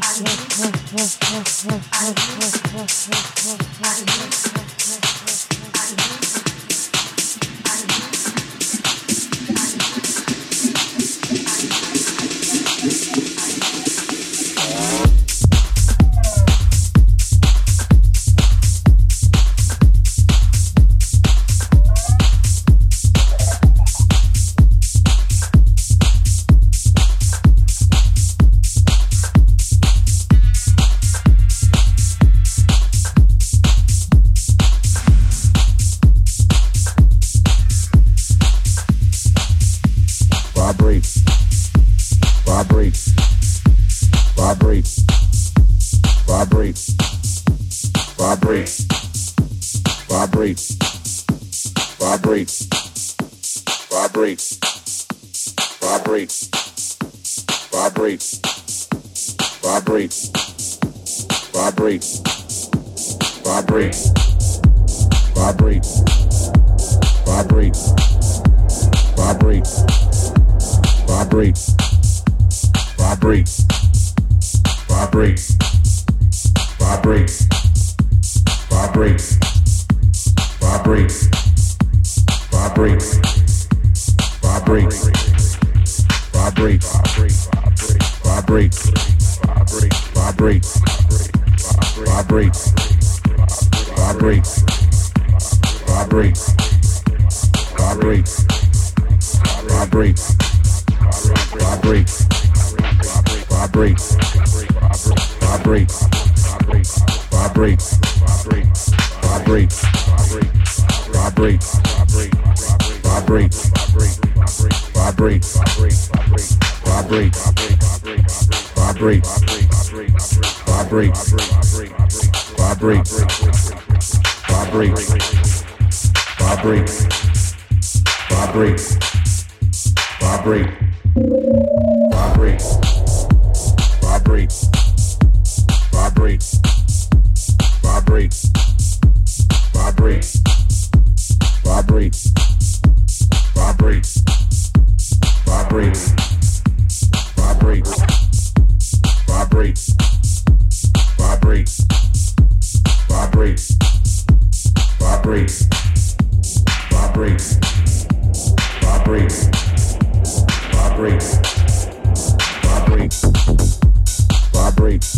house. Vibrate,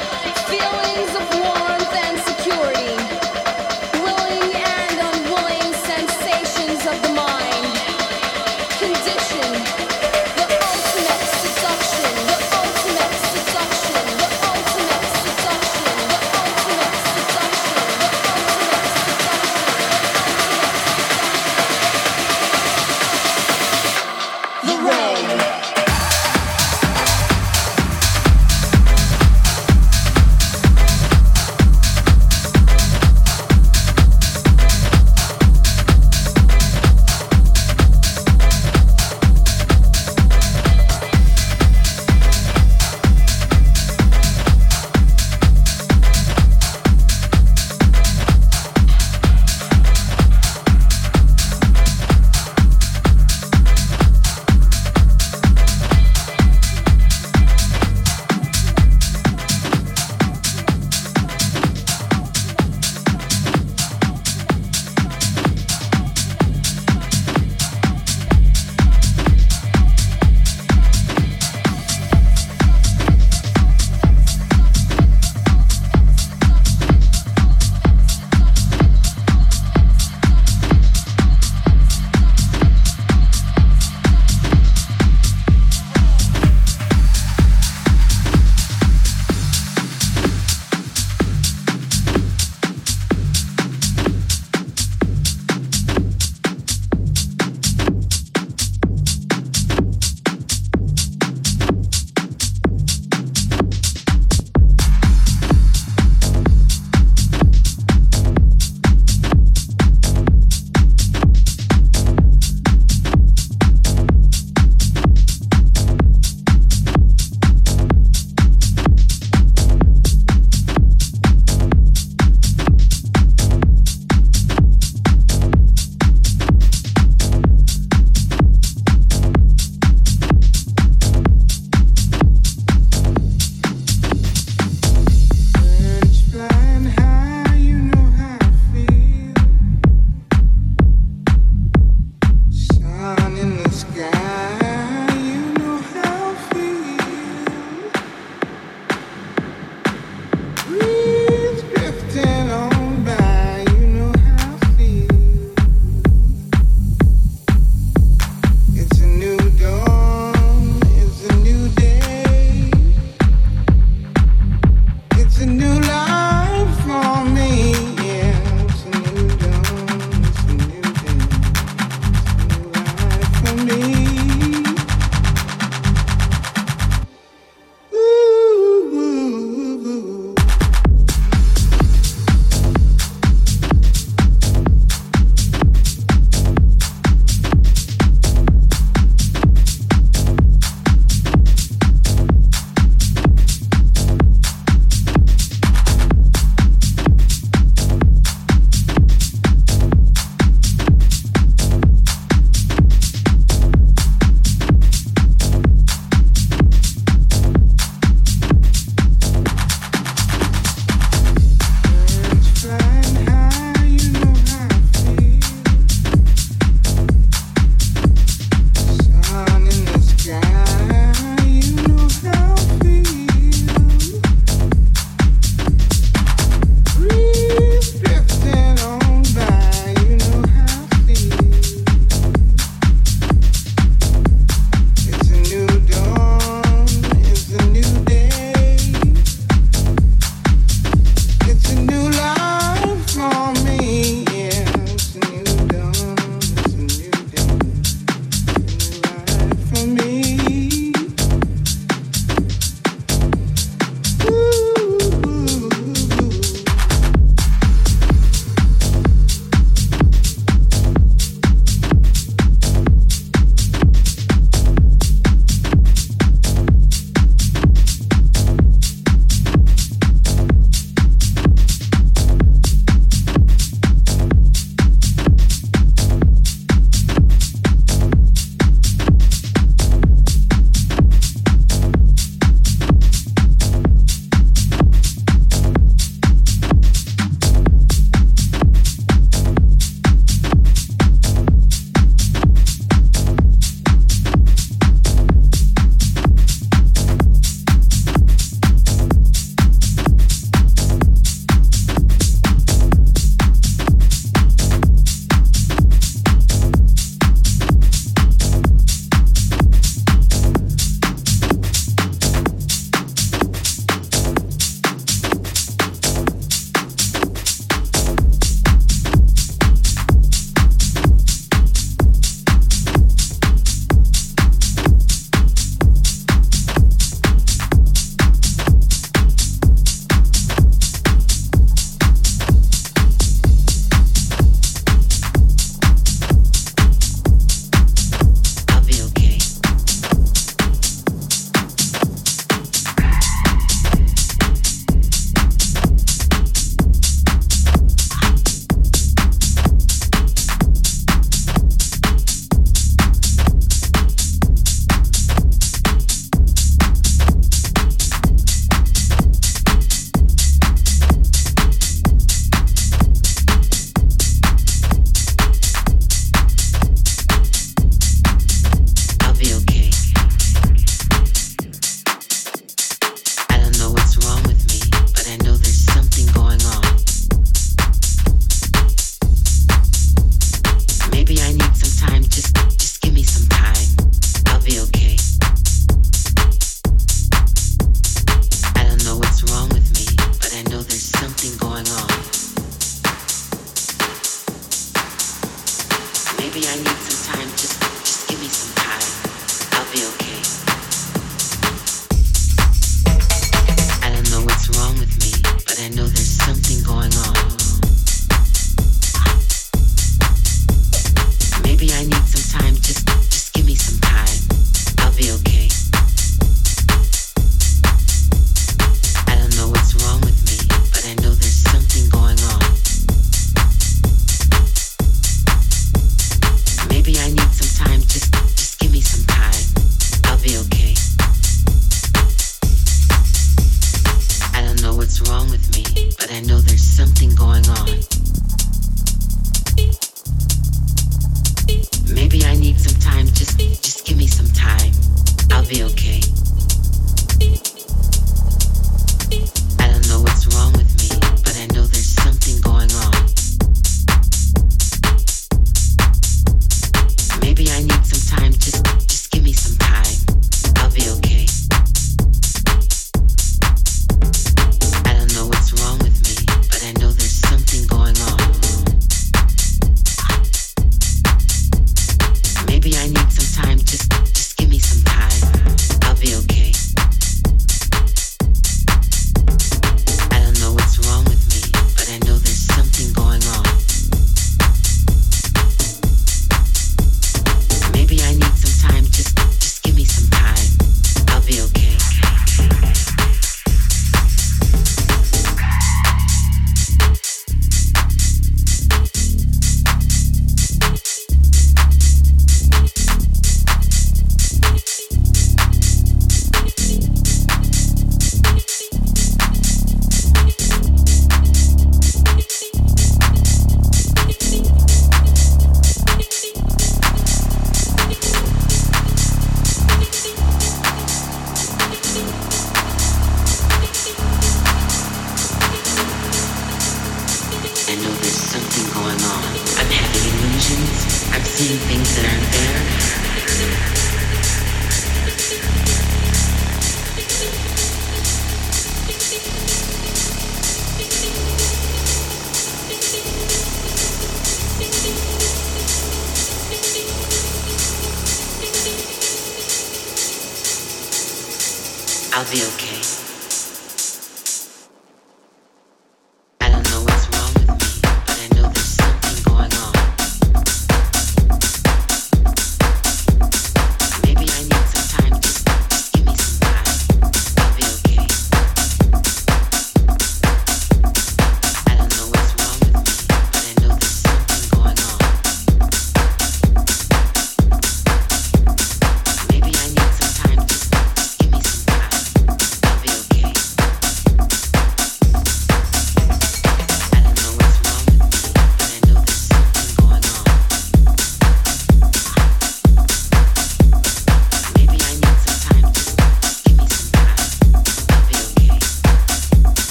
feelings of